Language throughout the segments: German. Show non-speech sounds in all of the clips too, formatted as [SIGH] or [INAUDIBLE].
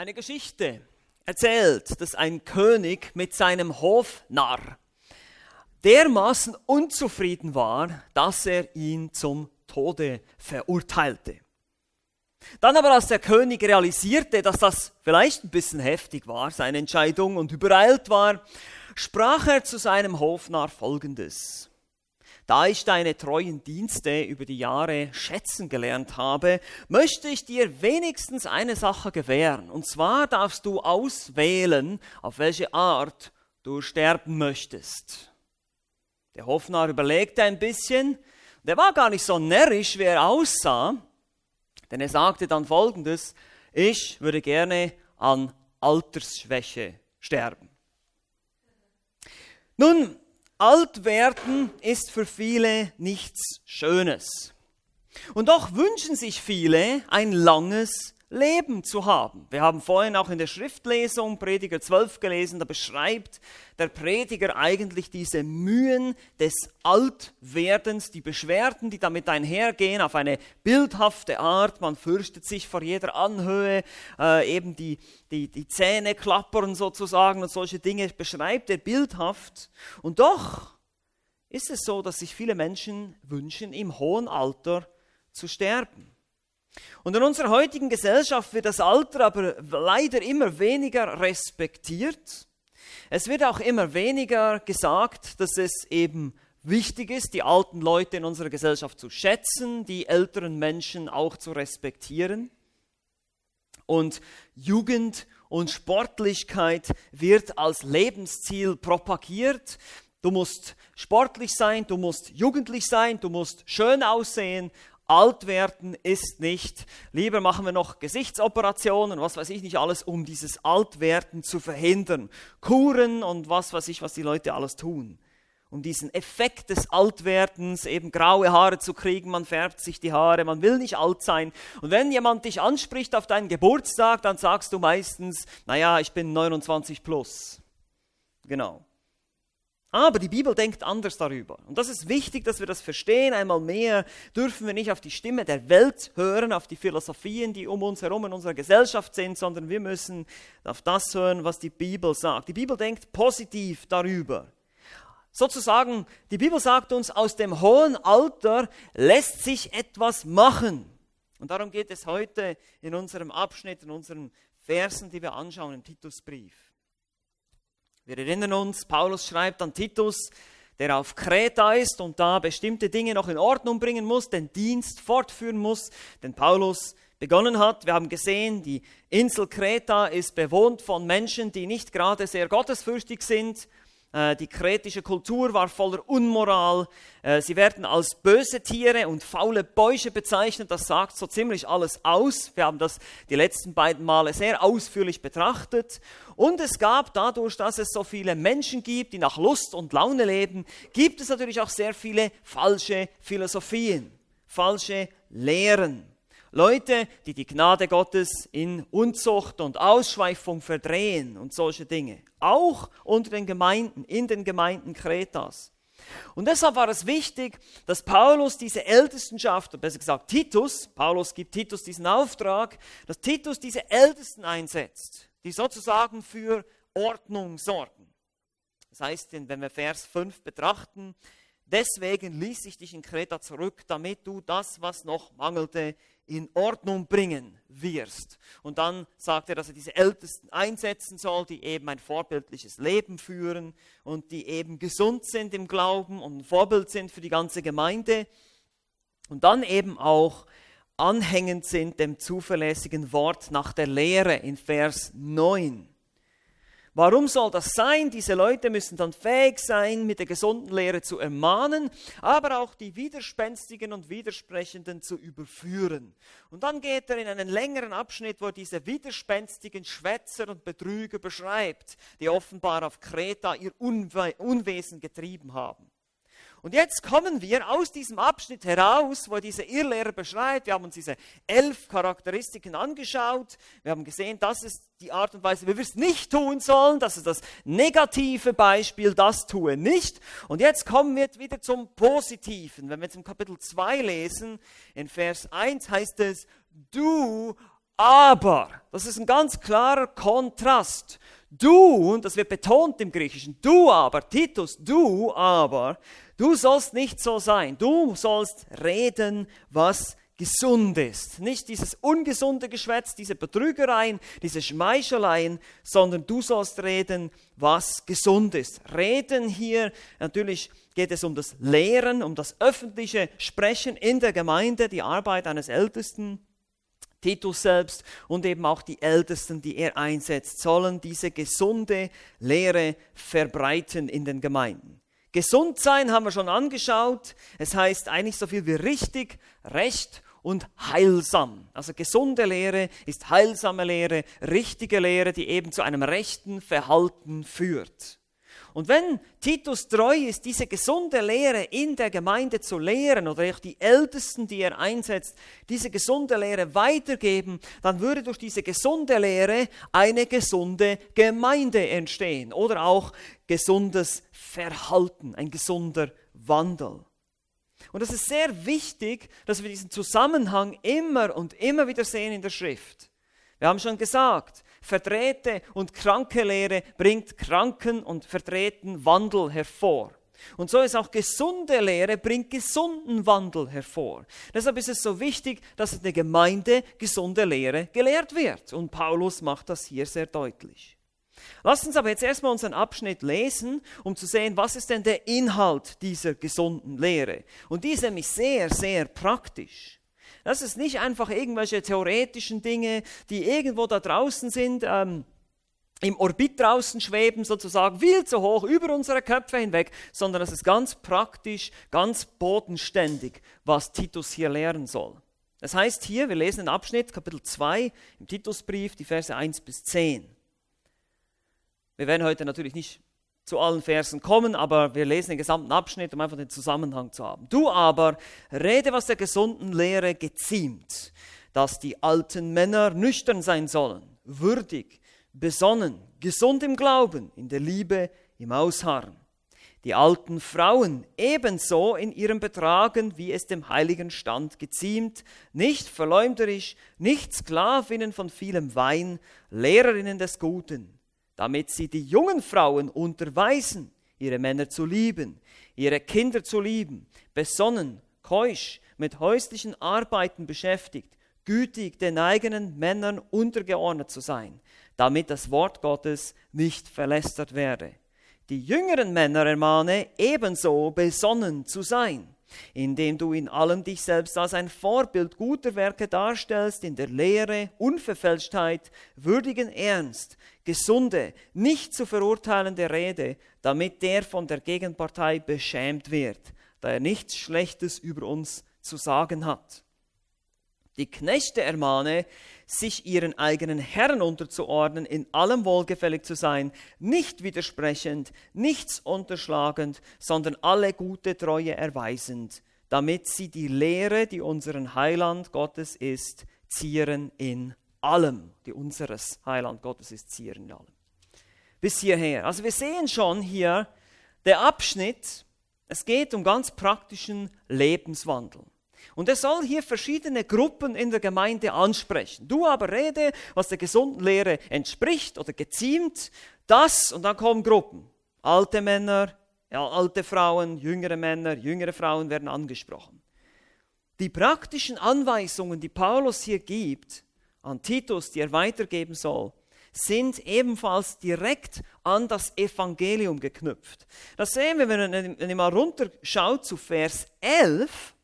eine Geschichte erzählt, dass ein König mit seinem Hofnarr dermaßen unzufrieden war, dass er ihn zum Tode verurteilte. Dann aber, als der König realisierte, dass das vielleicht ein bisschen heftig war, seine Entscheidung und übereilt war, sprach er zu seinem Hofnarr folgendes da ich deine treuen Dienste über die Jahre schätzen gelernt habe, möchte ich dir wenigstens eine Sache gewähren. Und zwar darfst du auswählen, auf welche Art du sterben möchtest. Der Hofnarr überlegte ein bisschen. Der war gar nicht so närrisch, wie er aussah, denn er sagte dann folgendes, ich würde gerne an Altersschwäche sterben. Nun, Alt werden ist für viele nichts Schönes. Und doch wünschen sich viele ein langes Leben zu haben. Wir haben vorhin auch in der Schriftlesung Prediger 12 gelesen, da beschreibt der Prediger eigentlich diese Mühen des Altwerdens, die Beschwerden, die damit einhergehen, auf eine bildhafte Art. Man fürchtet sich vor jeder Anhöhe, äh, eben die, die, die Zähne klappern sozusagen und solche Dinge beschreibt er bildhaft. Und doch ist es so, dass sich viele Menschen wünschen, im hohen Alter zu sterben. Und in unserer heutigen Gesellschaft wird das Alter aber leider immer weniger respektiert. Es wird auch immer weniger gesagt, dass es eben wichtig ist, die alten Leute in unserer Gesellschaft zu schätzen, die älteren Menschen auch zu respektieren. Und Jugend und Sportlichkeit wird als Lebensziel propagiert. Du musst sportlich sein, du musst jugendlich sein, du musst schön aussehen Alt werden ist nicht. Lieber machen wir noch Gesichtsoperationen, was weiß ich nicht alles, um dieses Altwerden zu verhindern. Kuren und was weiß ich, was die Leute alles tun. Um diesen Effekt des Altwerdens, eben graue Haare zu kriegen, man färbt sich die Haare, man will nicht alt sein. Und wenn jemand dich anspricht auf deinen Geburtstag, dann sagst du meistens, naja, ich bin 29 plus. Genau. Aber die Bibel denkt anders darüber. Und das ist wichtig, dass wir das verstehen. Einmal mehr dürfen wir nicht auf die Stimme der Welt hören, auf die Philosophien, die um uns herum in unserer Gesellschaft sind, sondern wir müssen auf das hören, was die Bibel sagt. Die Bibel denkt positiv darüber. Sozusagen, die Bibel sagt uns, aus dem hohen Alter lässt sich etwas machen. Und darum geht es heute in unserem Abschnitt, in unseren Versen, die wir anschauen im Titusbrief. Wir erinnern uns, Paulus schreibt an Titus, der auf Kreta ist und da bestimmte Dinge noch in Ordnung bringen muss, den Dienst fortführen muss, den Paulus begonnen hat. Wir haben gesehen, die Insel Kreta ist bewohnt von Menschen, die nicht gerade sehr gottesfürchtig sind. Äh, die kretische Kultur war voller Unmoral. Äh, sie werden als böse Tiere und faule Bäuche bezeichnet. Das sagt so ziemlich alles aus. Wir haben das die letzten beiden Male sehr ausführlich betrachtet. Und es gab dadurch, dass es so viele Menschen gibt, die nach Lust und Laune leben, gibt es natürlich auch sehr viele falsche Philosophien, falsche Lehren. Leute, die die Gnade Gottes in Unzucht und Ausschweifung verdrehen und solche Dinge. Auch unter den Gemeinden, in den Gemeinden Kretas. Und deshalb war es wichtig, dass Paulus diese Ältestenschaft, besser gesagt Titus, Paulus gibt Titus diesen Auftrag, dass Titus diese Ältesten einsetzt, die sozusagen für Ordnung sorgen. Das heißt, wenn wir Vers 5 betrachten, deswegen ließ ich dich in Kreta zurück, damit du das, was noch mangelte, in Ordnung bringen wirst. Und dann sagt er, dass er diese Ältesten einsetzen soll, die eben ein vorbildliches Leben führen und die eben gesund sind im Glauben und ein Vorbild sind für die ganze Gemeinde. Und dann eben auch anhängend sind dem zuverlässigen Wort nach der Lehre in Vers 9. Warum soll das sein? Diese Leute müssen dann fähig sein, mit der gesunden Lehre zu ermahnen, aber auch die Widerspenstigen und Widersprechenden zu überführen. Und dann geht er in einen längeren Abschnitt, wo er diese widerspenstigen Schwätzer und Betrüger beschreibt, die offenbar auf Kreta ihr Unwe Unwesen getrieben haben. Und jetzt kommen wir aus diesem Abschnitt heraus, wo diese Irrlehrer beschreibt. Wir haben uns diese elf Charakteristiken angeschaut. Wir haben gesehen, das ist die Art und Weise, wie wir es nicht tun sollen. Das ist das negative Beispiel, das tue nicht. Und jetzt kommen wir wieder zum Positiven. Wenn wir zum Kapitel 2 lesen, in Vers 1 heißt es, du aber, das ist ein ganz klarer Kontrast. Du, und das wird betont im Griechischen, du aber, Titus, du aber, du sollst nicht so sein. Du sollst reden, was gesund ist. Nicht dieses ungesunde Geschwätz, diese Betrügereien, diese Schmeicheleien, sondern du sollst reden, was gesund ist. Reden hier, natürlich geht es um das Lehren, um das öffentliche Sprechen in der Gemeinde, die Arbeit eines Ältesten. Titus selbst und eben auch die Ältesten, die er einsetzt, sollen diese gesunde Lehre verbreiten in den Gemeinden. Gesund sein haben wir schon angeschaut. Es heißt eigentlich so viel wie richtig, recht und heilsam. Also gesunde Lehre ist heilsame Lehre, richtige Lehre, die eben zu einem rechten Verhalten führt. Und wenn Titus treu ist, diese gesunde Lehre in der Gemeinde zu lehren oder auch die Ältesten, die er einsetzt, diese gesunde Lehre weitergeben, dann würde durch diese gesunde Lehre eine gesunde Gemeinde entstehen oder auch gesundes Verhalten, ein gesunder Wandel. Und es ist sehr wichtig, dass wir diesen Zusammenhang immer und immer wieder sehen in der Schrift. Wir haben schon gesagt, verdrehte und kranke Lehre bringt kranken und verdrehten Wandel hervor. Und so ist auch gesunde Lehre bringt gesunden Wandel hervor. Deshalb ist es so wichtig, dass in der Gemeinde gesunde Lehre gelehrt wird. Und Paulus macht das hier sehr deutlich. Lasst uns aber jetzt erstmal unseren Abschnitt lesen, um zu sehen, was ist denn der Inhalt dieser gesunden Lehre. Und die ist nämlich sehr, sehr praktisch. Das ist nicht einfach irgendwelche theoretischen Dinge, die irgendwo da draußen sind, ähm, im Orbit draußen schweben, sozusagen viel zu hoch über unsere Köpfe hinweg, sondern das ist ganz praktisch, ganz bodenständig, was Titus hier lehren soll. Das heißt hier, wir lesen den Abschnitt, Kapitel 2 im Titusbrief, die Verse 1 bis 10. Wir werden heute natürlich nicht zu allen Versen kommen, aber wir lesen den gesamten Abschnitt, um einfach den Zusammenhang zu haben. Du aber rede, was der gesunden Lehre geziemt, dass die alten Männer nüchtern sein sollen, würdig, besonnen, gesund im Glauben, in der Liebe, im Ausharren. Die alten Frauen ebenso in ihrem Betragen, wie es dem heiligen Stand geziemt, nicht verleumderisch, nicht Sklavinnen von vielem Wein, Lehrerinnen des Guten damit sie die jungen Frauen unterweisen, ihre Männer zu lieben, ihre Kinder zu lieben, besonnen, keusch, mit häuslichen Arbeiten beschäftigt, gütig den eigenen Männern untergeordnet zu sein, damit das Wort Gottes nicht verlästert werde. Die jüngeren Männer ermahne, ebenso besonnen zu sein indem du in allem dich selbst als ein Vorbild guter Werke darstellst, in der Lehre, Unverfälschtheit, würdigen Ernst, gesunde, nicht zu verurteilende Rede, damit der von der Gegenpartei beschämt wird, da er nichts Schlechtes über uns zu sagen hat. Die Knechte ermahne, sich ihren eigenen Herren unterzuordnen, in allem wohlgefällig zu sein, nicht widersprechend, nichts unterschlagend, sondern alle gute Treue erweisend, damit sie die Lehre, die unseren Heiland Gottes ist, zieren in allem, die unseres Heiland Gottes ist, zieren in allem. Bis hierher. Also wir sehen schon hier der Abschnitt, es geht um ganz praktischen Lebenswandel. Und er soll hier verschiedene Gruppen in der Gemeinde ansprechen. Du aber rede, was der gesunden Lehre entspricht oder geziemt, das und dann kommen Gruppen. Alte Männer, ja, alte Frauen, jüngere Männer, jüngere Frauen werden angesprochen. Die praktischen Anweisungen, die Paulus hier gibt an Titus, die er weitergeben soll, sind ebenfalls direkt an das Evangelium geknüpft. Das sehen wir, wenn ihr mal runterschaut zu Vers 11.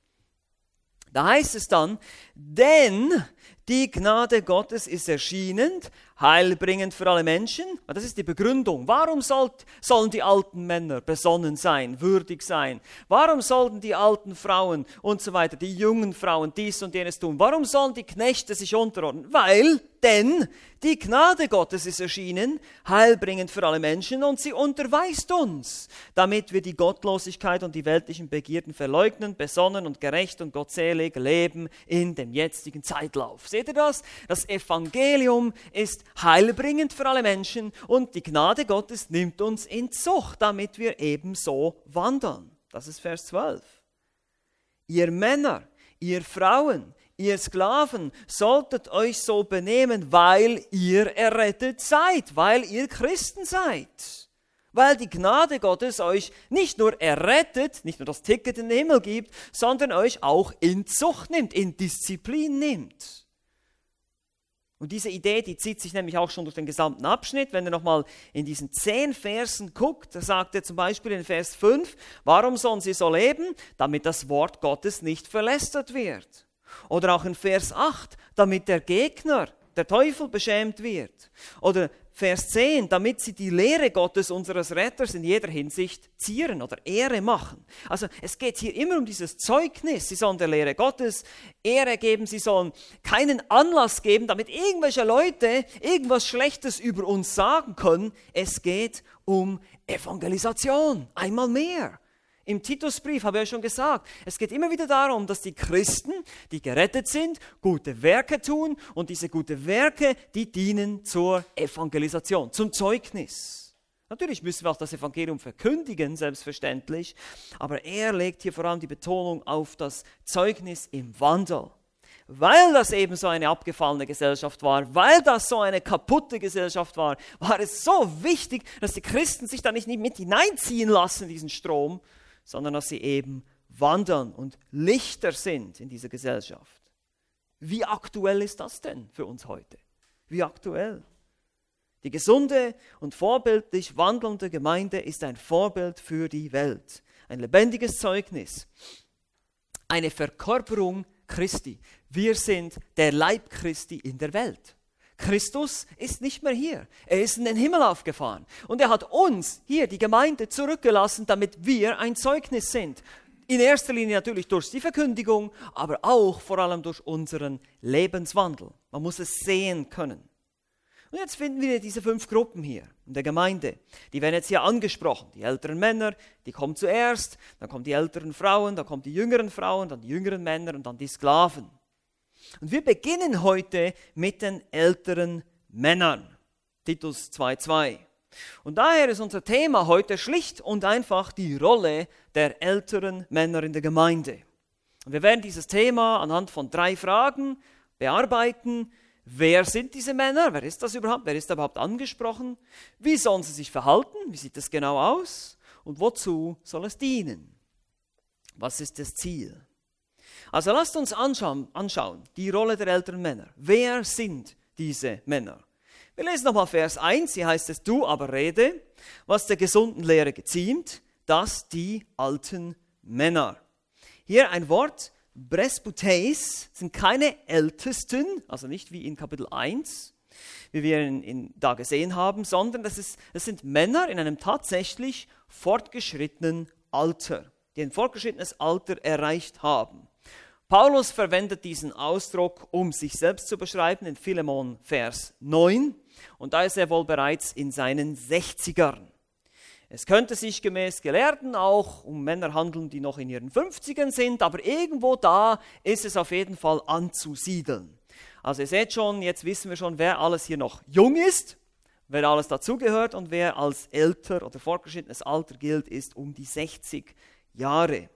Da heißt es dann, denn die Gnade Gottes ist erschienen, heilbringend für alle Menschen. Das ist die Begründung. Warum sollen die alten Männer besonnen sein, würdig sein? Warum sollten die alten Frauen und so weiter, die jungen Frauen dies und jenes tun? Warum sollen die Knechte sich unterordnen? Weil, denn die Gnade Gottes ist erschienen, heilbringend für alle Menschen und sie unterweist uns, damit wir die Gottlosigkeit und die weltlichen Begierden verleugnen, besonnen und gerecht und gottselig leben in dem jetzigen Zeitlauf. Seht ihr das? Das Evangelium ist heilbringend für alle Menschen und die Gnade Gottes nimmt uns in Zucht, damit wir ebenso wandeln. Das ist Vers 12. Ihr Männer, ihr Frauen, ihr Sklaven, solltet euch so benehmen, weil ihr errettet seid, weil ihr Christen seid. Weil die Gnade Gottes euch nicht nur errettet, nicht nur das Ticket in den Himmel gibt, sondern euch auch in Zucht nimmt, in Disziplin nimmt. Und diese Idee, die zieht sich nämlich auch schon durch den gesamten Abschnitt. Wenn ihr nochmal in diesen zehn Versen guckt, da sagt er zum Beispiel in Vers 5, warum sollen sie so leben? Damit das Wort Gottes nicht verlästert wird. Oder auch in Vers 8, damit der Gegner, der Teufel, beschämt wird. Oder Vers 10, damit sie die Lehre Gottes, unseres Retters, in jeder Hinsicht zieren oder Ehre machen. Also es geht hier immer um dieses Zeugnis. Sie sollen der Lehre Gottes Ehre geben, sie sollen keinen Anlass geben, damit irgendwelche Leute irgendwas Schlechtes über uns sagen können. Es geht um Evangelisation, einmal mehr. Im Titusbrief habe ich ja schon gesagt, es geht immer wieder darum, dass die Christen, die gerettet sind, gute Werke tun und diese gute Werke, die dienen zur Evangelisation, zum Zeugnis. Natürlich müssen wir auch das Evangelium verkündigen, selbstverständlich, aber er legt hier vor allem die Betonung auf das Zeugnis im Wandel. Weil das eben so eine abgefallene Gesellschaft war, weil das so eine kaputte Gesellschaft war, war es so wichtig, dass die Christen sich da nicht mit hineinziehen lassen diesen Strom, sondern dass sie eben wandern und Lichter sind in dieser Gesellschaft. Wie aktuell ist das denn für uns heute? Wie aktuell? Die gesunde und vorbildlich wandelnde Gemeinde ist ein Vorbild für die Welt, ein lebendiges Zeugnis, eine Verkörperung Christi. Wir sind der Leib Christi in der Welt. Christus ist nicht mehr hier. Er ist in den Himmel aufgefahren. Und er hat uns hier, die Gemeinde, zurückgelassen, damit wir ein Zeugnis sind. In erster Linie natürlich durch die Verkündigung, aber auch vor allem durch unseren Lebenswandel. Man muss es sehen können. Und jetzt finden wir diese fünf Gruppen hier in der Gemeinde. Die werden jetzt hier angesprochen. Die älteren Männer, die kommen zuerst, dann kommen die älteren Frauen, dann kommen die jüngeren Frauen, dann die jüngeren Männer und dann die Sklaven. Und wir beginnen heute mit den älteren Männern. Titus 2.2. Und daher ist unser Thema heute schlicht und einfach die Rolle der älteren Männer in der Gemeinde. Und wir werden dieses Thema anhand von drei Fragen bearbeiten. Wer sind diese Männer? Wer ist das überhaupt? Wer ist überhaupt angesprochen? Wie sollen sie sich verhalten? Wie sieht das genau aus? Und wozu soll es dienen? Was ist das Ziel? Also lasst uns anschauen, anschauen, die Rolle der älteren Männer. Wer sind diese Männer? Wir lesen nochmal Vers 1, hier heißt es, du aber rede, was der gesunden Lehre geziemt, dass die alten Männer. Hier ein Wort, Presbyteis, sind keine Ältesten, also nicht wie in Kapitel 1, wie wir ihn, ihn da gesehen haben, sondern das, ist, das sind Männer in einem tatsächlich fortgeschrittenen Alter, die ein fortgeschrittenes Alter erreicht haben. Paulus verwendet diesen Ausdruck, um sich selbst zu beschreiben, in Philemon Vers 9. Und da ist er wohl bereits in seinen 60ern. Es könnte sich gemäß Gelehrten auch um Männer handeln, die noch in ihren 50ern sind, aber irgendwo da ist es auf jeden Fall anzusiedeln. Also ihr seht schon, jetzt wissen wir schon, wer alles hier noch jung ist, wer alles dazugehört und wer als älter oder fortgeschrittenes Alter gilt, ist um die 60 Jahre.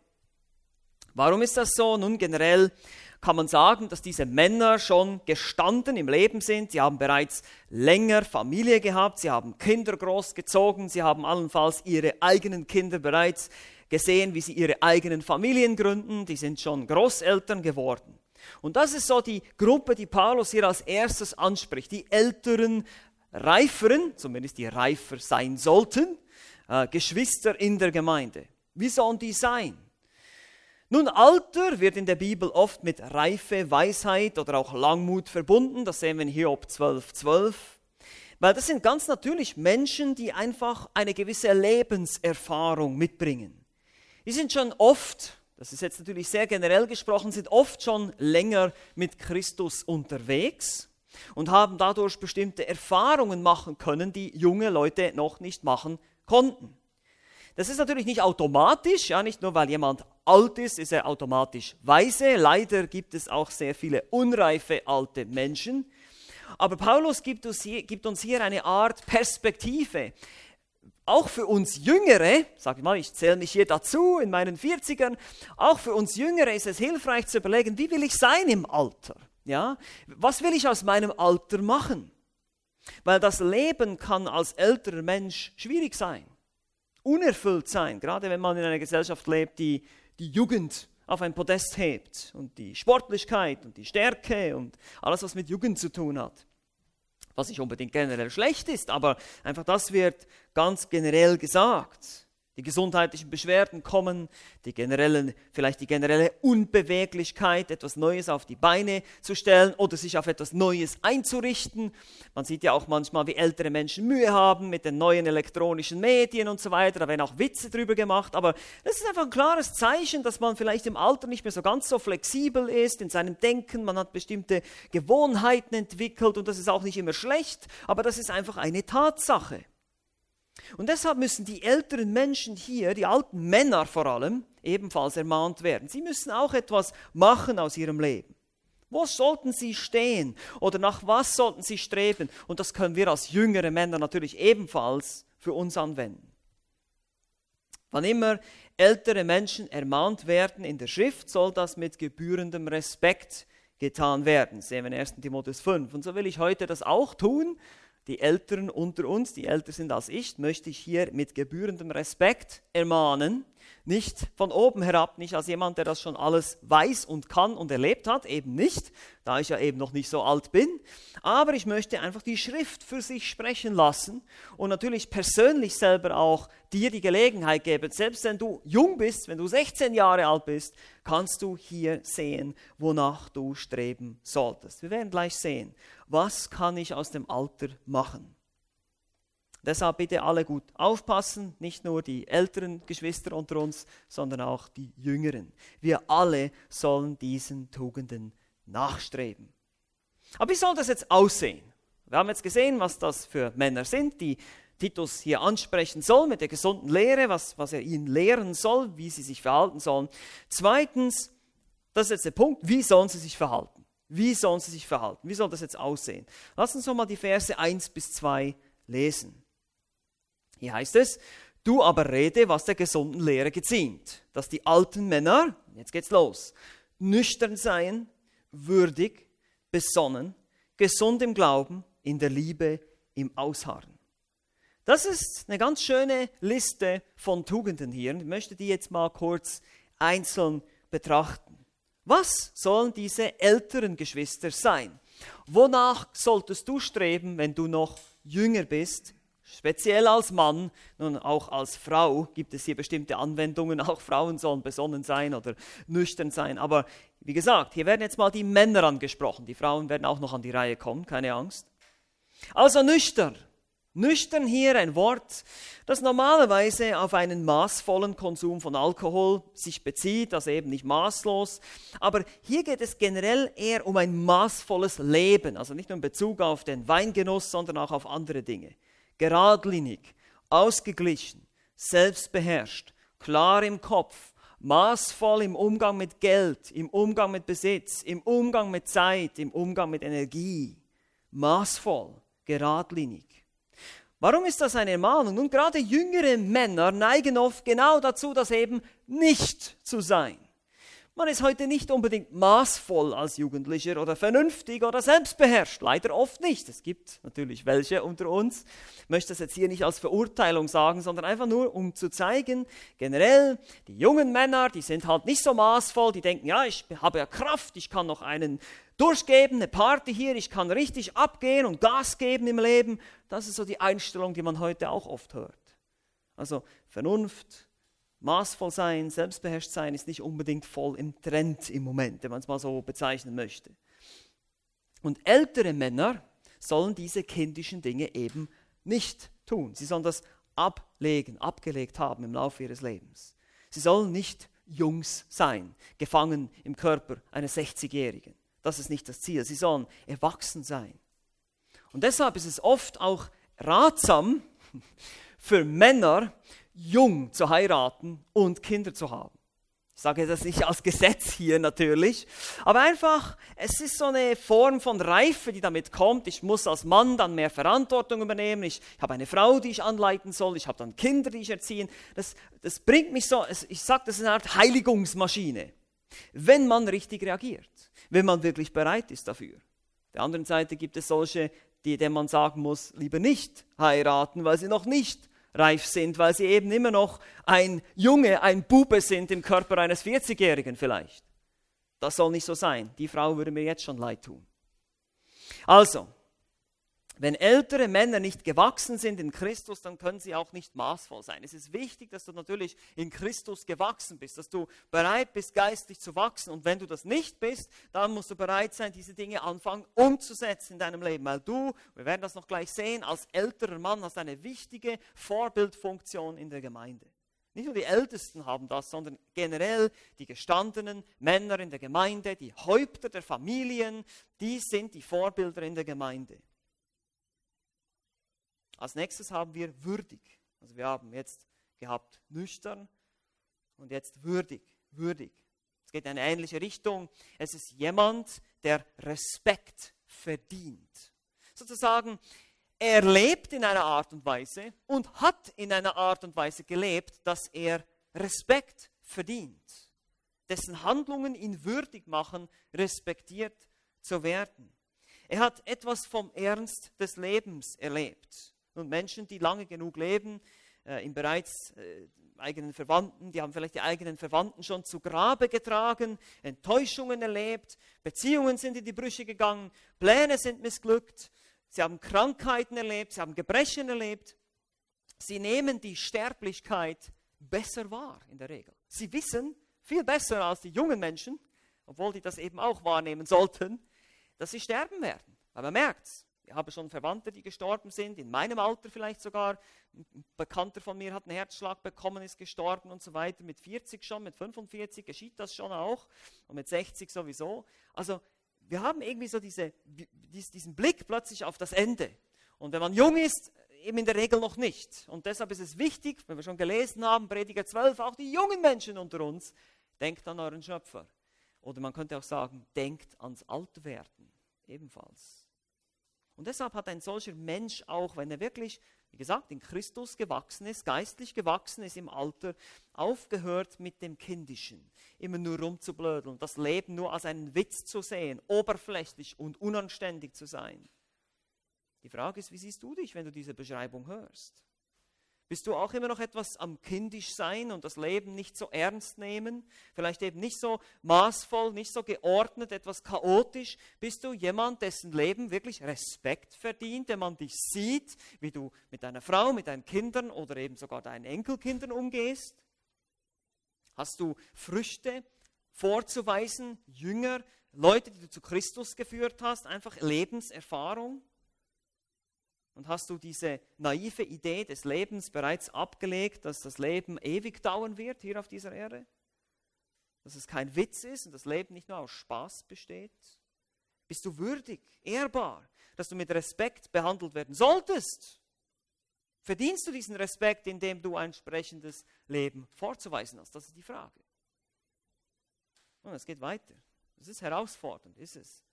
Warum ist das so? Nun, generell kann man sagen, dass diese Männer schon gestanden im Leben sind. Sie haben bereits länger Familie gehabt, sie haben Kinder großgezogen, sie haben allenfalls ihre eigenen Kinder bereits gesehen, wie sie ihre eigenen Familien gründen. Die sind schon Großeltern geworden. Und das ist so die Gruppe, die Paulus hier als erstes anspricht. Die älteren, reiferen, zumindest die reifer sein sollten, äh, Geschwister in der Gemeinde. Wie sollen die sein? Nun, Alter wird in der Bibel oft mit Reife, Weisheit oder auch Langmut verbunden. Das sehen wir in Hiob 12, 12. Weil das sind ganz natürlich Menschen, die einfach eine gewisse Lebenserfahrung mitbringen. Die sind schon oft, das ist jetzt natürlich sehr generell gesprochen, sind oft schon länger mit Christus unterwegs und haben dadurch bestimmte Erfahrungen machen können, die junge Leute noch nicht machen konnten. Das ist natürlich nicht automatisch, ja, nicht nur weil jemand alt ist, ist er automatisch weise. Leider gibt es auch sehr viele unreife alte Menschen. Aber Paulus gibt uns hier, gibt uns hier eine Art Perspektive auch für uns Jüngere, sag ich mal, ich zähle mich hier dazu in meinen 40ern, auch für uns Jüngere ist es hilfreich zu überlegen, wie will ich sein im Alter? Ja? Was will ich aus meinem Alter machen? Weil das Leben kann als älterer Mensch schwierig sein, unerfüllt sein, gerade wenn man in einer Gesellschaft lebt, die die Jugend auf ein Podest hebt und die Sportlichkeit und die Stärke und alles, was mit Jugend zu tun hat. Was nicht unbedingt generell schlecht ist, aber einfach das wird ganz generell gesagt. Die gesundheitlichen Beschwerden kommen, die generellen, vielleicht die generelle Unbeweglichkeit, etwas Neues auf die Beine zu stellen oder sich auf etwas Neues einzurichten. Man sieht ja auch manchmal, wie ältere Menschen Mühe haben mit den neuen elektronischen Medien und so weiter. Da werden auch Witze drüber gemacht. Aber das ist einfach ein klares Zeichen, dass man vielleicht im Alter nicht mehr so ganz so flexibel ist in seinem Denken. Man hat bestimmte Gewohnheiten entwickelt und das ist auch nicht immer schlecht, aber das ist einfach eine Tatsache. Und deshalb müssen die älteren Menschen hier, die alten Männer vor allem, ebenfalls ermahnt werden. Sie müssen auch etwas machen aus ihrem Leben. Wo sollten sie stehen oder nach was sollten sie streben? Und das können wir als jüngere Männer natürlich ebenfalls für uns anwenden. Wann immer ältere Menschen ermahnt werden in der Schrift, soll das mit gebührendem Respekt getan werden. Das sehen wir in 1. Timotheus 5. Und so will ich heute das auch tun die Älteren unter uns, die älter sind als ich, möchte ich hier mit gebührendem Respekt ermahnen, nicht von oben herab, nicht als jemand, der das schon alles weiß und kann und erlebt hat, eben nicht, da ich ja eben noch nicht so alt bin. Aber ich möchte einfach die Schrift für sich sprechen lassen und natürlich persönlich selber auch dir die Gelegenheit geben, selbst wenn du jung bist, wenn du 16 Jahre alt bist, kannst du hier sehen, wonach du streben solltest. Wir werden gleich sehen, was kann ich aus dem Alter machen. Deshalb bitte alle gut aufpassen, nicht nur die älteren Geschwister unter uns, sondern auch die jüngeren. Wir alle sollen diesen Tugenden nachstreben. Aber wie soll das jetzt aussehen? Wir haben jetzt gesehen, was das für Männer sind, die Titus hier ansprechen soll mit der gesunden Lehre, was, was er ihnen lehren soll, wie sie sich verhalten sollen. Zweitens, das ist jetzt der Punkt, wie sollen sie sich verhalten? Wie sollen sie sich verhalten? Wie soll das jetzt aussehen? Lass uns nochmal die Verse 1 bis 2 lesen. Hier heißt es, du aber rede, was der gesunden Lehre geziemt, dass die alten Männer, jetzt geht's los, nüchtern seien, würdig, besonnen, gesund im Glauben, in der Liebe, im Ausharren. Das ist eine ganz schöne Liste von Tugenden hier. Ich möchte die jetzt mal kurz einzeln betrachten. Was sollen diese älteren Geschwister sein? Wonach solltest du streben, wenn du noch jünger bist Speziell als Mann, nun auch als Frau gibt es hier bestimmte Anwendungen. [LAUGHS] Auch Frauen sollen besonnen sein oder nüchtern sein. Aber wie gesagt, hier werden jetzt mal die Männer angesprochen. Die Frauen werden auch noch an die Reihe kommen, keine Angst. Also nüchtern. Nüchtern hier ein Wort, das normalerweise auf einen maßvollen Konsum von Alkohol sich bezieht, also eben nicht maßlos. Aber hier geht es generell eher um ein maßvolles Leben, also nicht nur in Bezug auf den Weingenuss, sondern auch auf andere Dinge geradlinig, ausgeglichen, selbstbeherrscht, klar im Kopf, maßvoll im Umgang mit Geld, im Umgang mit Besitz, im Umgang mit Zeit, im Umgang mit Energie. Maßvoll, geradlinig. Warum ist das eine Ermahnung? Nun, gerade jüngere Männer neigen oft genau dazu, das eben nicht zu sein. Man ist heute nicht unbedingt maßvoll als Jugendlicher oder vernünftig oder selbstbeherrscht. Leider oft nicht. Es gibt natürlich welche unter uns. Ich möchte das jetzt hier nicht als Verurteilung sagen, sondern einfach nur, um zu zeigen, generell, die jungen Männer, die sind halt nicht so maßvoll. Die denken, ja, ich habe ja Kraft, ich kann noch einen durchgeben, eine Party hier, ich kann richtig abgehen und Gas geben im Leben. Das ist so die Einstellung, die man heute auch oft hört. Also Vernunft, Maßvoll sein, selbstbeherrscht sein ist nicht unbedingt voll im Trend im Moment, wenn man es mal so bezeichnen möchte. Und ältere Männer sollen diese kindischen Dinge eben nicht tun. Sie sollen das ablegen, abgelegt haben im Laufe ihres Lebens. Sie sollen nicht Jungs sein, gefangen im Körper eines 60-Jährigen. Das ist nicht das Ziel. Sie sollen erwachsen sein. Und deshalb ist es oft auch ratsam [LAUGHS] für Männer, jung zu heiraten und Kinder zu haben. Ich sage das nicht als Gesetz hier natürlich, aber einfach, es ist so eine Form von Reife, die damit kommt. Ich muss als Mann dann mehr Verantwortung übernehmen. Ich, habe eine Frau, die ich anleiten soll. Ich habe dann Kinder, die ich erziehen. Das, das bringt mich so, ich sage, das ist eine Art Heiligungsmaschine, wenn man richtig reagiert, wenn man wirklich bereit ist dafür. Auf der anderen Seite gibt es solche, die, denen man sagen muss, lieber nicht heiraten, weil sie noch nicht reif sind, weil sie eben immer noch ein Junge, ein Bube sind im Körper eines 40-Jährigen vielleicht. Das soll nicht so sein. Die Frau würde mir jetzt schon leid tun. Also, wenn ältere Männer nicht gewachsen sind in Christus, dann können sie auch nicht maßvoll sein. Es ist wichtig, dass du natürlich in Christus gewachsen bist, dass du bereit bist, geistlich zu wachsen. Und wenn du das nicht bist, dann musst du bereit sein, diese Dinge anfangen umzusetzen in deinem Leben. Weil du, wir werden das noch gleich sehen, als älterer Mann hast eine wichtige Vorbildfunktion in der Gemeinde. Nicht nur die Ältesten haben das, sondern generell die gestandenen Männer in der Gemeinde, die Häupter der Familien, die sind die Vorbilder in der Gemeinde. Als nächstes haben wir würdig. Also wir haben jetzt gehabt nüchtern und jetzt würdig, würdig. Es geht in eine ähnliche Richtung. Es ist jemand, der Respekt verdient. Sozusagen, er lebt in einer Art und Weise und hat in einer Art und Weise gelebt, dass er Respekt verdient. Dessen Handlungen ihn würdig machen, respektiert zu werden. Er hat etwas vom Ernst des Lebens erlebt. Und Menschen, die lange genug leben, äh, in bereits äh, eigenen Verwandten, die haben vielleicht die eigenen Verwandten schon zu Grabe getragen, Enttäuschungen erlebt, Beziehungen sind in die Brüche gegangen, Pläne sind missglückt, sie haben Krankheiten erlebt, sie haben Gebrechen erlebt. Sie nehmen die Sterblichkeit besser wahr in der Regel. Sie wissen viel besser als die jungen Menschen, obwohl die das eben auch wahrnehmen sollten, dass sie sterben werden. Aber man merkt es. Habe schon Verwandte, die gestorben sind, in meinem Alter vielleicht sogar. Ein Bekannter von mir hat einen Herzschlag bekommen, ist gestorben und so weiter. Mit 40 schon, mit 45 geschieht das schon auch und mit 60 sowieso. Also wir haben irgendwie so diese, diesen Blick plötzlich auf das Ende. Und wenn man jung ist, eben in der Regel noch nicht. Und deshalb ist es wichtig, wenn wir schon gelesen haben, Prediger 12, auch die jungen Menschen unter uns, denkt an euren Schöpfer. Oder man könnte auch sagen, denkt ans Altwerden ebenfalls. Und deshalb hat ein solcher Mensch auch, wenn er wirklich, wie gesagt, in Christus gewachsen ist, geistlich gewachsen ist im Alter, aufgehört mit dem Kindischen, immer nur rumzublödeln, das Leben nur als einen Witz zu sehen, oberflächlich und unanständig zu sein. Die Frage ist, wie siehst du dich, wenn du diese Beschreibung hörst? Bist du auch immer noch etwas am kindisch sein und das Leben nicht so ernst nehmen? Vielleicht eben nicht so maßvoll, nicht so geordnet, etwas chaotisch? Bist du jemand, dessen Leben wirklich Respekt verdient, wenn man dich sieht, wie du mit deiner Frau, mit deinen Kindern oder eben sogar deinen Enkelkindern umgehst? Hast du Früchte vorzuweisen, Jünger, Leute, die du zu Christus geführt hast, einfach Lebenserfahrung? Und hast du diese naive Idee des Lebens bereits abgelegt, dass das Leben ewig dauern wird hier auf dieser Erde? Dass es kein Witz ist und das Leben nicht nur aus Spaß besteht? Bist du würdig, ehrbar, dass du mit Respekt behandelt werden solltest? Verdienst du diesen Respekt, indem du ein entsprechendes Leben vorzuweisen hast? Das ist die Frage. Und es geht weiter. Es ist herausfordernd, ist es.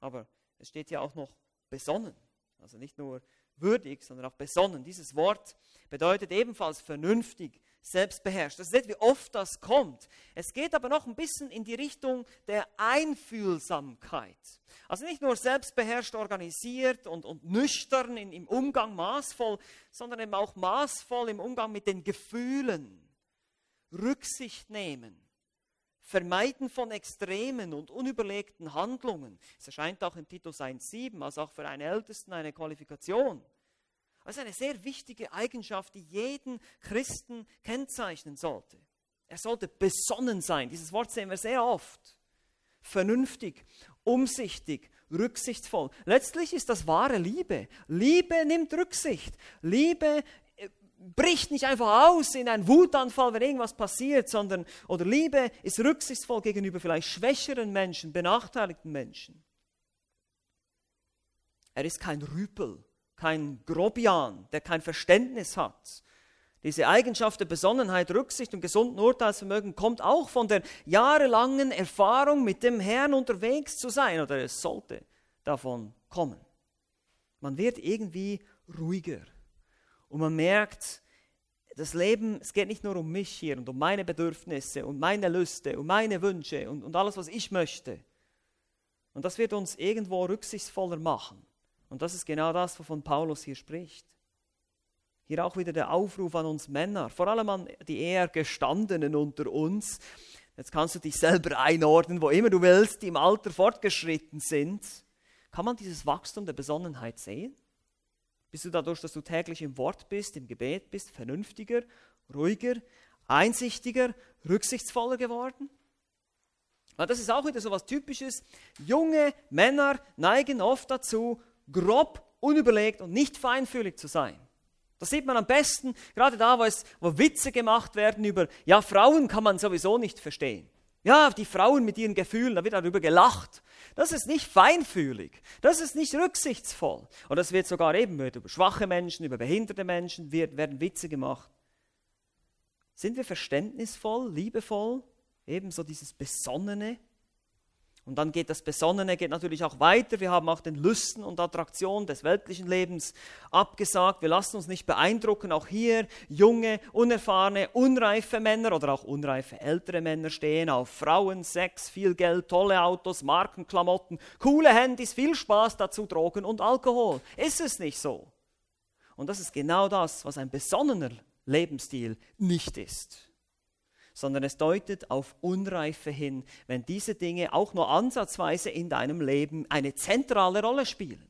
Aber es steht ja auch noch besonnen. Also nicht nur würdig, sondern auch besonnen. Dieses Wort bedeutet ebenfalls vernünftig, selbstbeherrscht. Das ist wie oft das kommt. Es geht aber noch ein bisschen in die Richtung der Einfühlsamkeit. Also nicht nur selbstbeherrscht organisiert und, und nüchtern in, im Umgang maßvoll, sondern eben auch maßvoll im Umgang mit den Gefühlen. Rücksicht nehmen. Vermeiden von extremen und unüberlegten Handlungen. Es erscheint auch in Titus 1,7 als auch für einen Ältesten eine Qualifikation. Das ist eine sehr wichtige Eigenschaft, die jeden Christen kennzeichnen sollte. Er sollte besonnen sein. Dieses Wort sehen wir sehr oft. Vernünftig, umsichtig, rücksichtsvoll. Letztlich ist das wahre Liebe. Liebe nimmt Rücksicht. Liebe bricht nicht einfach aus in einen Wutanfall, wenn irgendwas passiert, sondern, oder Liebe ist rücksichtsvoll gegenüber vielleicht schwächeren Menschen, benachteiligten Menschen. Er ist kein Rüpel, kein Grobian, der kein Verständnis hat, Diese Eigenschaft der Besonnenheit, Rücksicht und gesunden Urteilsvermögen kommt auch von der jahrelangen Erfahrung, mit dem Herrn unterwegs zu sein, oder es sollte davon kommen. Man wird irgendwie ruhiger und man merkt, das Leben, es geht nicht nur um mich hier und um meine Bedürfnisse und meine Lüste und meine Wünsche und, und alles, was ich möchte. Und das wird uns irgendwo rücksichtsvoller machen. Und das ist genau das, wovon Paulus hier spricht. Hier auch wieder der Aufruf an uns Männer, vor allem an die eher gestandenen unter uns. Jetzt kannst du dich selber einordnen, wo immer du willst, die im Alter fortgeschritten sind. Kann man dieses Wachstum der Besonnenheit sehen? Bist du dadurch, dass du täglich im Wort bist, im Gebet bist, vernünftiger, ruhiger, einsichtiger, rücksichtsvoller geworden? Weil das ist auch wieder so etwas Typisches. Junge Männer neigen oft dazu, grob, unüberlegt und nicht feinfühlig zu sein. Das sieht man am besten, gerade da, wo, es, wo Witze gemacht werden über, ja, Frauen kann man sowieso nicht verstehen. Ja, die Frauen mit ihren Gefühlen, da wird darüber gelacht. Das ist nicht feinfühlig, das ist nicht rücksichtsvoll. Und das wird sogar eben über schwache Menschen, über behinderte Menschen wird, werden Witze gemacht. Sind wir verständnisvoll, liebevoll, ebenso dieses Besonnene? Und dann geht das Besonnene geht natürlich auch weiter. Wir haben auch den Lüsten und Attraktionen des weltlichen Lebens abgesagt. Wir lassen uns nicht beeindrucken. Auch hier junge, unerfahrene, unreife Männer oder auch unreife ältere Männer stehen auf Frauen, Sex, viel Geld, tolle Autos, Markenklamotten, coole Handys, viel Spaß dazu, Drogen und Alkohol. Ist es nicht so? Und das ist genau das, was ein besonnener Lebensstil nicht ist sondern es deutet auf Unreife hin, wenn diese Dinge auch nur ansatzweise in deinem Leben eine zentrale Rolle spielen.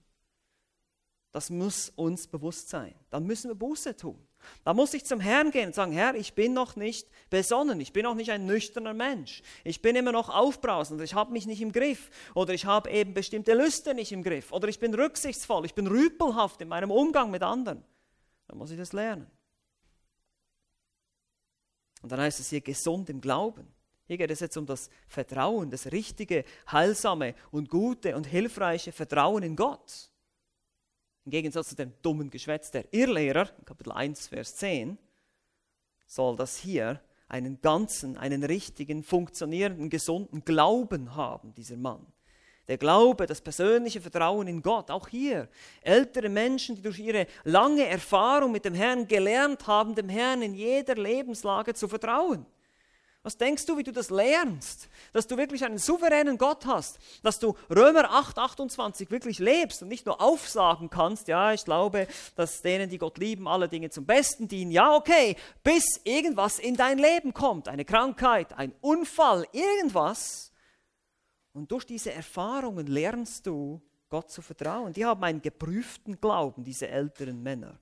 Das muss uns bewusst sein. Dann müssen wir Buße tun. Da muss ich zum Herrn gehen und sagen, Herr, ich bin noch nicht besonnen, ich bin noch nicht ein nüchterner Mensch, ich bin immer noch aufbrausend, ich habe mich nicht im Griff oder ich habe eben bestimmte Lüste nicht im Griff oder ich bin rücksichtsvoll, ich bin rüpelhaft in meinem Umgang mit anderen. Dann muss ich das lernen. Und dann heißt es hier gesund im Glauben. Hier geht es jetzt um das Vertrauen, das richtige, heilsame und gute und hilfreiche Vertrauen in Gott. Im Gegensatz zu dem dummen Geschwätz der Irrlehrer, Kapitel 1, Vers 10, soll das hier einen ganzen, einen richtigen, funktionierenden, gesunden Glauben haben, dieser Mann. Der Glaube, das persönliche Vertrauen in Gott, auch hier. Ältere Menschen, die durch ihre lange Erfahrung mit dem Herrn gelernt haben, dem Herrn in jeder Lebenslage zu vertrauen. Was denkst du, wie du das lernst? Dass du wirklich einen souveränen Gott hast, dass du Römer 8, 28 wirklich lebst und nicht nur aufsagen kannst, ja, ich glaube, dass denen, die Gott lieben, alle Dinge zum Besten dienen. Ja, okay, bis irgendwas in dein Leben kommt, eine Krankheit, ein Unfall, irgendwas, und durch diese Erfahrungen lernst du, Gott zu vertrauen. Die haben einen geprüften Glauben, diese älteren Männer.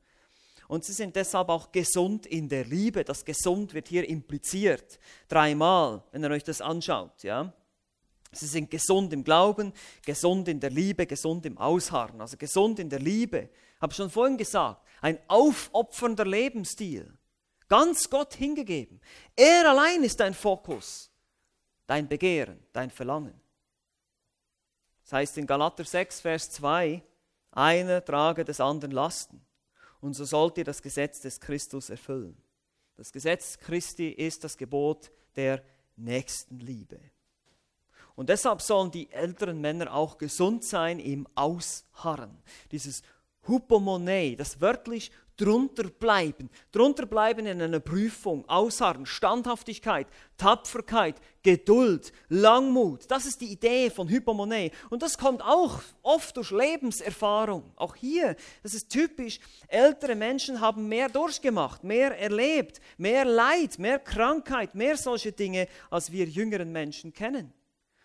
Und sie sind deshalb auch gesund in der Liebe. Das gesund wird hier impliziert. Dreimal, wenn ihr euch das anschaut. Ja? Sie sind gesund im Glauben, gesund in der Liebe, gesund im Ausharren. Also gesund in der Liebe. Habe schon vorhin gesagt. Ein aufopfernder Lebensstil. Ganz Gott hingegeben. Er allein ist dein Fokus. Dein Begehren, dein Verlangen. Heißt in Galater 6, Vers 2, einer trage des anderen Lasten. Und so sollt ihr das Gesetz des Christus erfüllen. Das Gesetz Christi ist das Gebot der Nächstenliebe. Und deshalb sollen die älteren Männer auch gesund sein im Ausharren. Dieses Hupomone, das wörtlich drunter bleiben, drunter bleiben in einer Prüfung, Ausharren, Standhaftigkeit, Tapferkeit, Geduld, Langmut. Das ist die Idee von Hypomone. Und das kommt auch oft durch Lebenserfahrung. Auch hier, das ist typisch. Ältere Menschen haben mehr durchgemacht, mehr erlebt, mehr Leid, mehr Krankheit, mehr solche Dinge, als wir jüngeren Menschen kennen.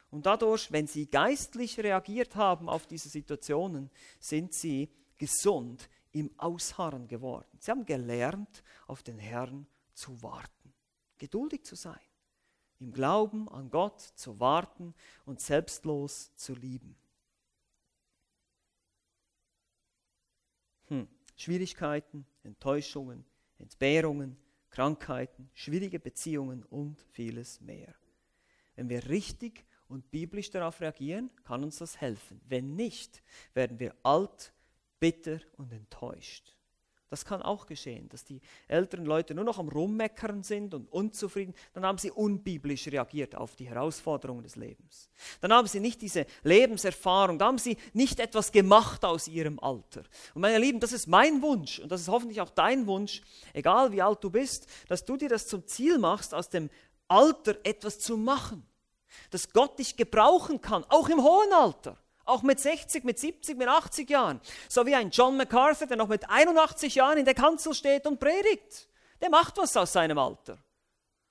Und dadurch, wenn sie geistlich reagiert haben auf diese Situationen, sind sie gesund im Ausharren geworden. Sie haben gelernt, auf den Herrn zu warten, geduldig zu sein, im Glauben an Gott zu warten und selbstlos zu lieben. Hm. Schwierigkeiten, Enttäuschungen, Entbehrungen, Krankheiten, schwierige Beziehungen und vieles mehr. Wenn wir richtig und biblisch darauf reagieren, kann uns das helfen. Wenn nicht, werden wir alt bitter und enttäuscht. Das kann auch geschehen, dass die älteren Leute nur noch am Rummeckern sind und unzufrieden. Dann haben sie unbiblisch reagiert auf die Herausforderungen des Lebens. Dann haben sie nicht diese Lebenserfahrung, dann haben sie nicht etwas gemacht aus ihrem Alter. Und meine Lieben, das ist mein Wunsch und das ist hoffentlich auch dein Wunsch, egal wie alt du bist, dass du dir das zum Ziel machst, aus dem Alter etwas zu machen. Dass Gott dich gebrauchen kann, auch im hohen Alter. Auch mit 60, mit 70, mit 80 Jahren. So wie ein John MacArthur, der noch mit 81 Jahren in der Kanzel steht und predigt. Der macht was aus seinem Alter.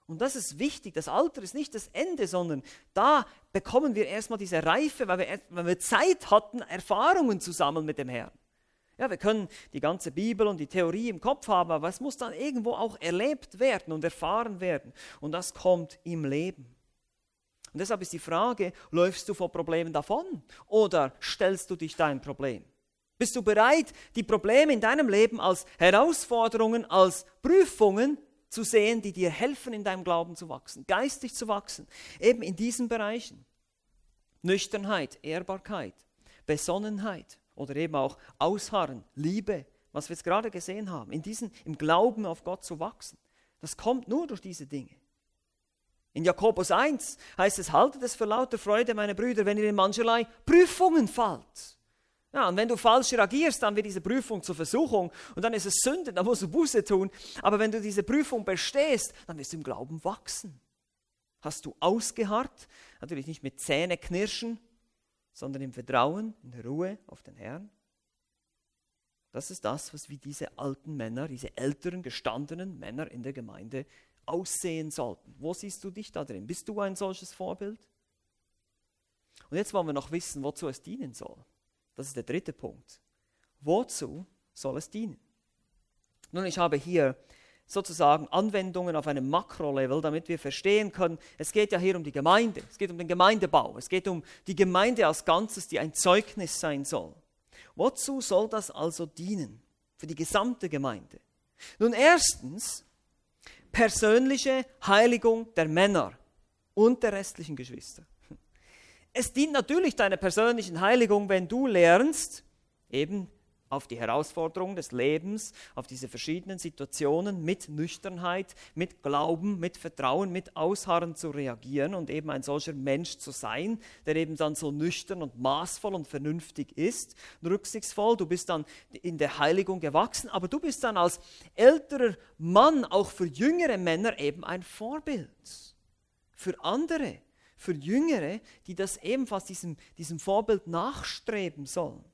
Und das ist wichtig. Das Alter ist nicht das Ende, sondern da bekommen wir erstmal diese Reife, weil wir, weil wir Zeit hatten, Erfahrungen zu sammeln mit dem Herrn. Ja, wir können die ganze Bibel und die Theorie im Kopf haben, aber es muss dann irgendwo auch erlebt werden und erfahren werden. Und das kommt im Leben. Und deshalb ist die Frage, läufst du vor Problemen davon oder stellst du dich dein Problem? Bist du bereit, die Probleme in deinem Leben als Herausforderungen, als Prüfungen zu sehen, die dir helfen, in deinem Glauben zu wachsen, geistig zu wachsen? Eben in diesen Bereichen. Nüchternheit, Ehrbarkeit, Besonnenheit oder eben auch Ausharren, Liebe, was wir jetzt gerade gesehen haben, in diesen, im Glauben auf Gott zu wachsen. Das kommt nur durch diese Dinge. In Jakobus 1 heißt es, haltet es für lauter Freude, meine Brüder, wenn ihr in mancherlei Prüfungen fallt. Ja, und wenn du falsch reagierst, dann wird diese Prüfung zur Versuchung und dann ist es Sünde, dann musst du Buße tun. Aber wenn du diese Prüfung bestehst, dann wirst du im Glauben wachsen. Hast du ausgeharrt, natürlich nicht mit Zähne knirschen, sondern im Vertrauen, in der Ruhe auf den Herrn. Das ist das, was wie diese alten Männer, diese älteren, gestandenen Männer in der Gemeinde aussehen sollten. Wo siehst du dich da drin? Bist du ein solches Vorbild? Und jetzt wollen wir noch wissen, wozu es dienen soll. Das ist der dritte Punkt. Wozu soll es dienen? Nun, ich habe hier sozusagen Anwendungen auf einem Makrolevel, damit wir verstehen können, es geht ja hier um die Gemeinde, es geht um den Gemeindebau, es geht um die Gemeinde als Ganzes, die ein Zeugnis sein soll. Wozu soll das also dienen? Für die gesamte Gemeinde. Nun, erstens persönliche Heiligung der Männer und der restlichen Geschwister. Es dient natürlich deiner persönlichen Heiligung, wenn du lernst, eben auf die Herausforderungen des Lebens, auf diese verschiedenen Situationen mit Nüchternheit, mit Glauben, mit Vertrauen, mit Ausharren zu reagieren und eben ein solcher Mensch zu sein, der eben dann so nüchtern und maßvoll und vernünftig ist, rücksichtsvoll. Du bist dann in der Heiligung gewachsen, aber du bist dann als älterer Mann auch für jüngere Männer eben ein Vorbild. Für andere, für Jüngere, die das ebenfalls diesem, diesem Vorbild nachstreben sollen.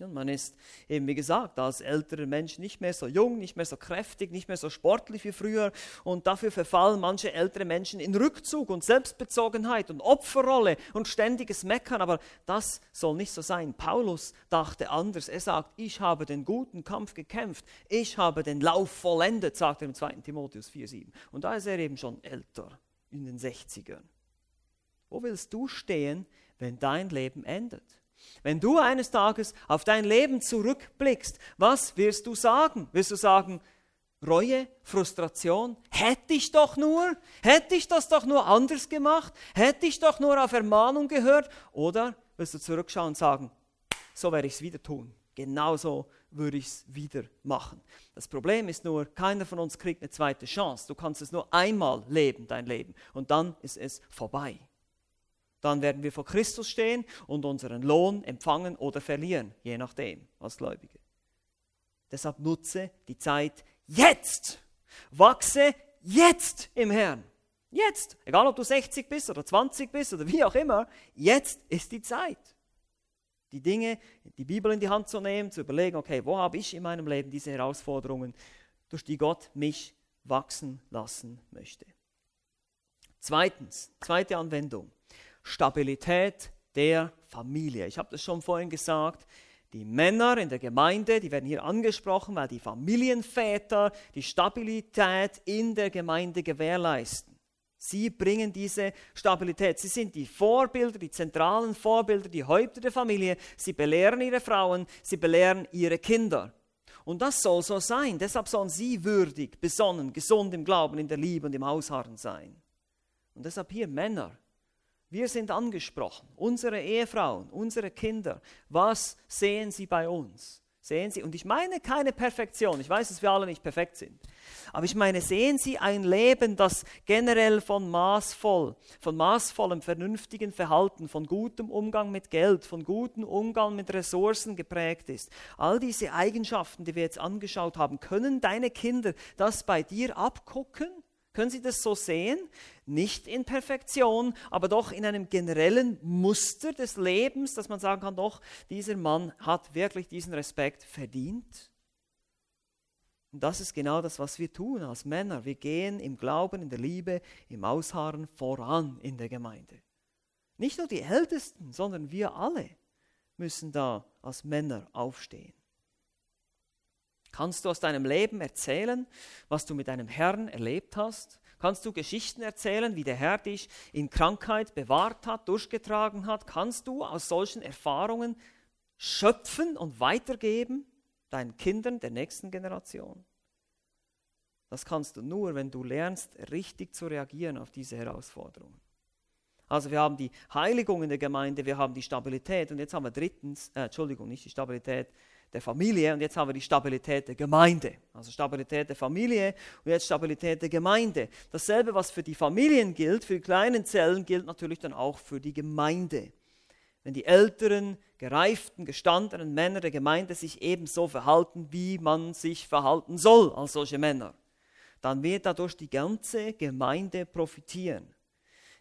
Und man ist eben, wie gesagt, als älterer Mensch nicht mehr so jung, nicht mehr so kräftig, nicht mehr so sportlich wie früher. Und dafür verfallen manche ältere Menschen in Rückzug und Selbstbezogenheit und Opferrolle und ständiges Meckern. Aber das soll nicht so sein. Paulus dachte anders. Er sagt, ich habe den guten Kampf gekämpft. Ich habe den Lauf vollendet, sagt er im 2. Timotheus 4,7. Und da ist er eben schon älter, in den 60ern. Wo willst du stehen, wenn dein Leben endet? Wenn du eines Tages auf dein Leben zurückblickst, was wirst du sagen? Wirst du sagen, Reue, Frustration, hätte ich doch nur, hätte ich das doch nur anders gemacht, hätte ich doch nur auf Ermahnung gehört? Oder wirst du zurückschauen und sagen, so werde ich es wieder tun, genauso würde ich es wieder machen. Das Problem ist nur, keiner von uns kriegt eine zweite Chance. Du kannst es nur einmal leben, dein Leben, und dann ist es vorbei. Dann werden wir vor Christus stehen und unseren Lohn empfangen oder verlieren, je nachdem, als Gläubige. Deshalb nutze die Zeit jetzt. Wachse jetzt im Herrn. Jetzt. Egal, ob du 60 bist oder 20 bist oder wie auch immer. Jetzt ist die Zeit. Die Dinge, die Bibel in die Hand zu nehmen, zu überlegen, okay, wo habe ich in meinem Leben diese Herausforderungen, durch die Gott mich wachsen lassen möchte. Zweitens, zweite Anwendung. Stabilität der Familie. Ich habe das schon vorhin gesagt. Die Männer in der Gemeinde, die werden hier angesprochen, weil die Familienväter die Stabilität in der Gemeinde gewährleisten. Sie bringen diese Stabilität. Sie sind die Vorbilder, die zentralen Vorbilder, die Häupter der Familie. Sie belehren ihre Frauen, sie belehren ihre Kinder. Und das soll so sein. Deshalb sollen sie würdig, besonnen, gesund im Glauben, in der Liebe und im Ausharren sein. Und deshalb hier Männer, wir sind angesprochen, unsere Ehefrauen, unsere Kinder. Was sehen sie bei uns? Sehen Sie, und ich meine keine Perfektion, ich weiß, dass wir alle nicht perfekt sind, aber ich meine, sehen Sie ein Leben, das generell von maßvoll, von maßvollem, vernünftigen Verhalten, von gutem Umgang mit Geld, von gutem Umgang mit Ressourcen geprägt ist. All diese Eigenschaften, die wir jetzt angeschaut haben, können deine Kinder das bei dir abgucken? Können Sie das so sehen? Nicht in Perfektion, aber doch in einem generellen Muster des Lebens, dass man sagen kann, doch, dieser Mann hat wirklich diesen Respekt verdient. Und das ist genau das, was wir tun als Männer. Wir gehen im Glauben, in der Liebe, im Ausharren voran in der Gemeinde. Nicht nur die Ältesten, sondern wir alle müssen da als Männer aufstehen. Kannst du aus deinem Leben erzählen, was du mit deinem Herrn erlebt hast? Kannst du Geschichten erzählen, wie der Herr dich in Krankheit bewahrt hat, durchgetragen hat? Kannst du aus solchen Erfahrungen schöpfen und weitergeben deinen Kindern der nächsten Generation? Das kannst du nur, wenn du lernst, richtig zu reagieren auf diese Herausforderungen. Also wir haben die Heiligung in der Gemeinde, wir haben die Stabilität und jetzt haben wir drittens, äh, Entschuldigung, nicht die Stabilität, der Familie und jetzt haben wir die Stabilität der Gemeinde. Also Stabilität der Familie und jetzt Stabilität der Gemeinde. Dasselbe, was für die Familien gilt, für die kleinen Zellen, gilt natürlich dann auch für die Gemeinde. Wenn die älteren, gereiften, gestandenen Männer der Gemeinde sich ebenso verhalten, wie man sich verhalten soll als solche Männer, dann wird dadurch die ganze Gemeinde profitieren.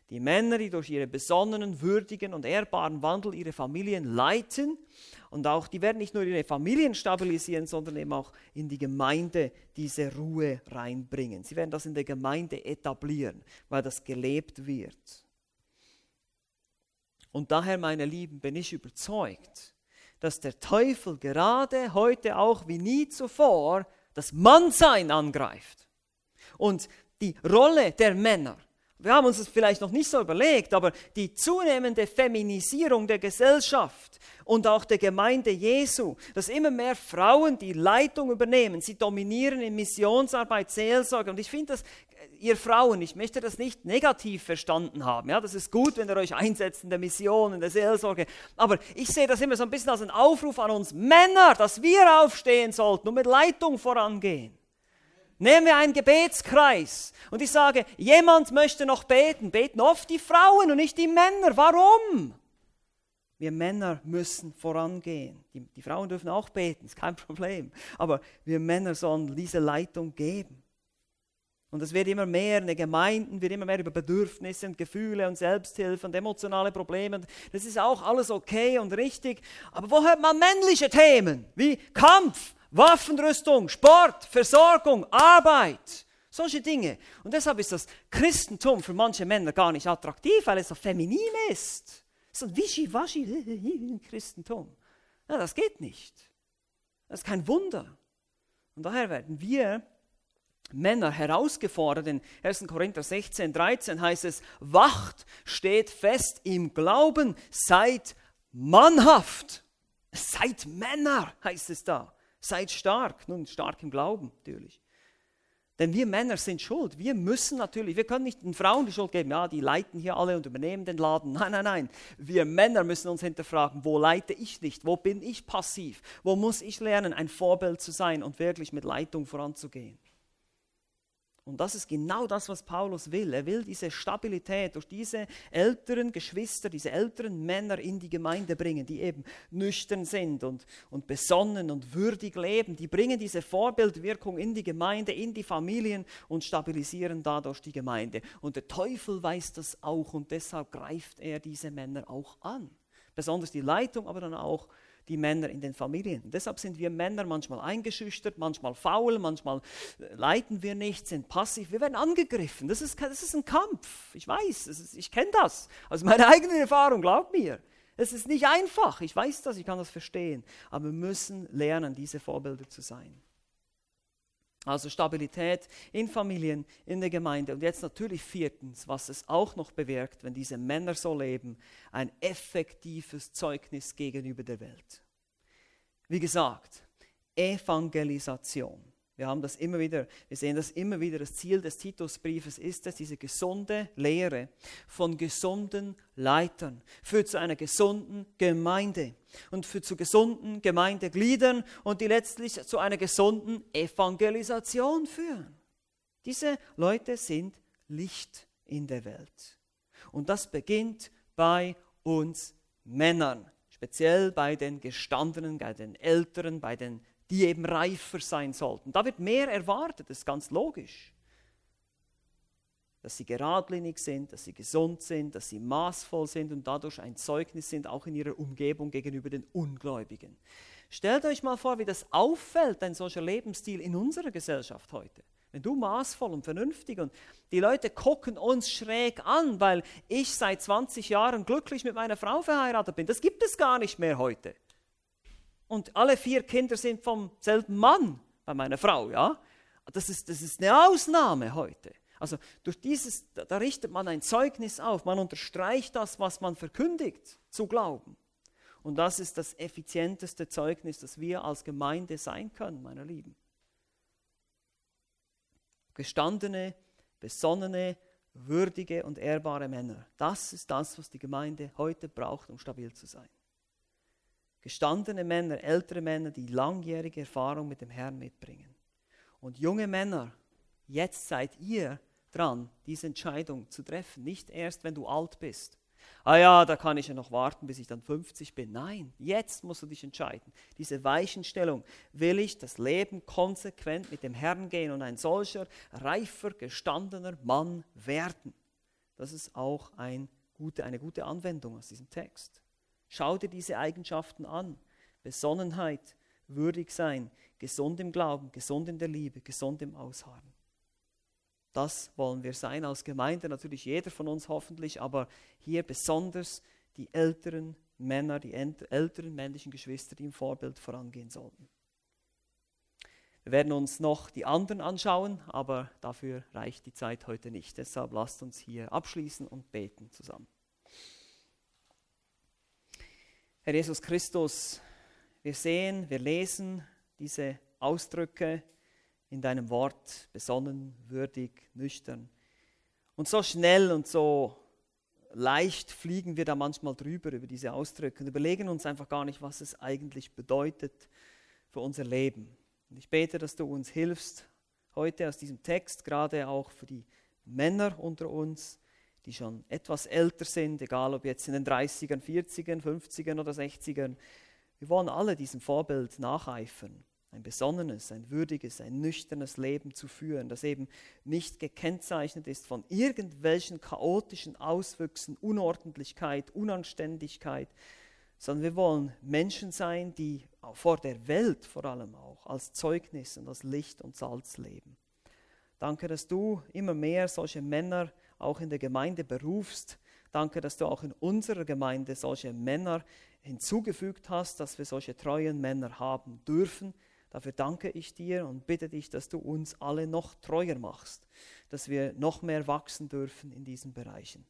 Die Männer, die durch ihren besonnenen, würdigen und ehrbaren Wandel ihre Familien leiten und auch, die werden nicht nur ihre Familien stabilisieren, sondern eben auch in die Gemeinde diese Ruhe reinbringen. Sie werden das in der Gemeinde etablieren, weil das gelebt wird. Und daher, meine Lieben, bin ich überzeugt, dass der Teufel gerade heute auch wie nie zuvor das Mannsein angreift. Und die Rolle der Männer wir haben uns das vielleicht noch nicht so überlegt, aber die zunehmende Feminisierung der Gesellschaft und auch der Gemeinde Jesu, dass immer mehr Frauen die Leitung übernehmen, sie dominieren in Missionsarbeit, Seelsorge. Und ich finde das, ihr Frauen, ich möchte das nicht negativ verstanden haben. Ja, das ist gut, wenn ihr euch einsetzt in der Mission, in der Seelsorge. Aber ich sehe das immer so ein bisschen als einen Aufruf an uns Männer, dass wir aufstehen sollten und mit Leitung vorangehen. Nehmen wir einen Gebetskreis und ich sage, jemand möchte noch beten. Beten oft die Frauen und nicht die Männer. Warum? Wir Männer müssen vorangehen. Die, die Frauen dürfen auch beten, ist kein Problem. Aber wir Männer sollen diese Leitung geben. Und es wird immer mehr in den Gemeinden, wird immer mehr über Bedürfnisse und Gefühle und Selbsthilfe und emotionale Probleme. Das ist auch alles okay und richtig. Aber wo hört man männliche Themen wie Kampf, Waffenrüstung, Sport, Versorgung, Arbeit, solche Dinge. Und deshalb ist das Christentum für manche Männer gar nicht attraktiv, weil es so feminin ist. So ein Wischiwaschi [LAUGHS] Christentum. Ja, das geht nicht. Das ist kein Wunder. Und daher werden wir Männer herausgefordert. In 1. Korinther 16, 13 heißt es, wacht, steht fest im Glauben, seid mannhaft. Seid Männer, heißt es da. Seid stark, nun stark im Glauben natürlich. Denn wir Männer sind schuld. Wir müssen natürlich, wir können nicht den Frauen die Schuld geben, ja, die leiten hier alle und übernehmen den Laden. Nein, nein, nein. Wir Männer müssen uns hinterfragen, wo leite ich nicht? Wo bin ich passiv? Wo muss ich lernen, ein Vorbild zu sein und wirklich mit Leitung voranzugehen? Und das ist genau das, was Paulus will. Er will diese Stabilität durch diese älteren Geschwister, diese älteren Männer in die Gemeinde bringen, die eben nüchtern sind und, und besonnen und würdig leben. Die bringen diese Vorbildwirkung in die Gemeinde, in die Familien und stabilisieren dadurch die Gemeinde. Und der Teufel weiß das auch und deshalb greift er diese Männer auch an. Besonders die Leitung, aber dann auch die Männer in den Familien. Deshalb sind wir Männer manchmal eingeschüchtert, manchmal faul, manchmal äh, leiten wir nicht, sind passiv. Wir werden angegriffen. Das ist, das ist ein Kampf. Ich weiß, ist, ich kenne das aus meiner [LAUGHS] eigenen Erfahrung, glaub mir. Es ist nicht einfach. Ich weiß das, ich kann das verstehen. Aber wir müssen lernen, diese Vorbilder zu sein. Also Stabilität in Familien, in der Gemeinde. Und jetzt natürlich viertens, was es auch noch bewirkt, wenn diese Männer so leben, ein effektives Zeugnis gegenüber der Welt. Wie gesagt, Evangelisation. Wir haben das immer wieder, wir sehen das immer wieder. Das Ziel des Titusbriefes ist es, diese gesunde Lehre von gesunden Leitern führt zu einer gesunden Gemeinde und führt zu gesunden Gemeindegliedern und die letztlich zu einer gesunden Evangelisation führen. Diese Leute sind Licht in der Welt. Und das beginnt bei uns Männern, speziell bei den Gestandenen, bei den Älteren, bei den die eben reifer sein sollten. Da wird mehr erwartet, das ist ganz logisch. Dass sie geradlinig sind, dass sie gesund sind, dass sie maßvoll sind und dadurch ein Zeugnis sind, auch in ihrer Umgebung gegenüber den Ungläubigen. Stellt euch mal vor, wie das auffällt, ein solcher Lebensstil in unserer Gesellschaft heute. Wenn du maßvoll und vernünftig und die Leute gucken uns schräg an, weil ich seit 20 Jahren glücklich mit meiner Frau verheiratet bin. Das gibt es gar nicht mehr heute und alle vier Kinder sind vom selben Mann bei meiner Frau, ja. Das ist, das ist eine Ausnahme heute. Also durch dieses, da richtet man ein Zeugnis auf, man unterstreicht das, was man verkündigt, zu glauben. Und das ist das effizienteste Zeugnis, das wir als Gemeinde sein können, meine Lieben. Gestandene, besonnene, würdige und ehrbare Männer. Das ist das, was die Gemeinde heute braucht, um stabil zu sein. Gestandene Männer, ältere Männer, die langjährige Erfahrung mit dem Herrn mitbringen. Und junge Männer, jetzt seid ihr dran, diese Entscheidung zu treffen. Nicht erst, wenn du alt bist. Ah ja, da kann ich ja noch warten, bis ich dann 50 bin. Nein, jetzt musst du dich entscheiden. Diese Weichenstellung. Will ich das Leben konsequent mit dem Herrn gehen und ein solcher reifer, gestandener Mann werden? Das ist auch ein gute, eine gute Anwendung aus diesem Text. Schau dir diese Eigenschaften an. Besonnenheit, würdig sein, gesund im Glauben, gesund in der Liebe, gesund im Ausharren. Das wollen wir sein als Gemeinde, natürlich jeder von uns hoffentlich, aber hier besonders die älteren Männer, die älteren männlichen Geschwister, die im Vorbild vorangehen sollten. Wir werden uns noch die anderen anschauen, aber dafür reicht die Zeit heute nicht. Deshalb lasst uns hier abschließen und beten zusammen. Herr Jesus Christus, wir sehen, wir lesen diese Ausdrücke in deinem Wort, besonnen, würdig, nüchtern. Und so schnell und so leicht fliegen wir da manchmal drüber über diese Ausdrücke und überlegen uns einfach gar nicht, was es eigentlich bedeutet für unser Leben. Und ich bete, dass du uns hilfst, heute aus diesem Text, gerade auch für die Männer unter uns, die schon etwas älter sind, egal ob jetzt in den 30ern, 40ern, 50ern oder 60ern. Wir wollen alle diesem Vorbild nacheifern, ein besonnenes, ein würdiges, ein nüchternes Leben zu führen, das eben nicht gekennzeichnet ist von irgendwelchen chaotischen Auswüchsen, Unordentlichkeit, Unanständigkeit, sondern wir wollen Menschen sein, die vor der Welt vor allem auch als Zeugnis und als Licht und Salz leben. Danke, dass du immer mehr solche Männer auch in der Gemeinde berufst. Danke, dass du auch in unserer Gemeinde solche Männer hinzugefügt hast, dass wir solche treuen Männer haben dürfen. Dafür danke ich dir und bitte dich, dass du uns alle noch treuer machst, dass wir noch mehr wachsen dürfen in diesen Bereichen.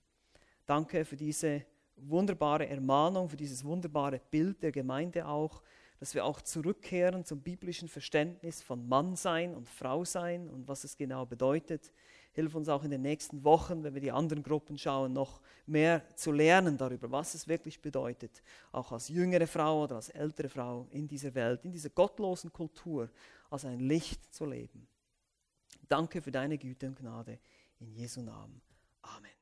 Danke für diese wunderbare Ermahnung, für dieses wunderbare Bild der Gemeinde auch, dass wir auch zurückkehren zum biblischen Verständnis von Mann sein und Frau sein und was es genau bedeutet. Hilf uns auch in den nächsten Wochen, wenn wir die anderen Gruppen schauen, noch mehr zu lernen darüber, was es wirklich bedeutet, auch als jüngere Frau oder als ältere Frau in dieser Welt, in dieser gottlosen Kultur, als ein Licht zu leben. Danke für deine Güte und Gnade. In Jesu Namen. Amen.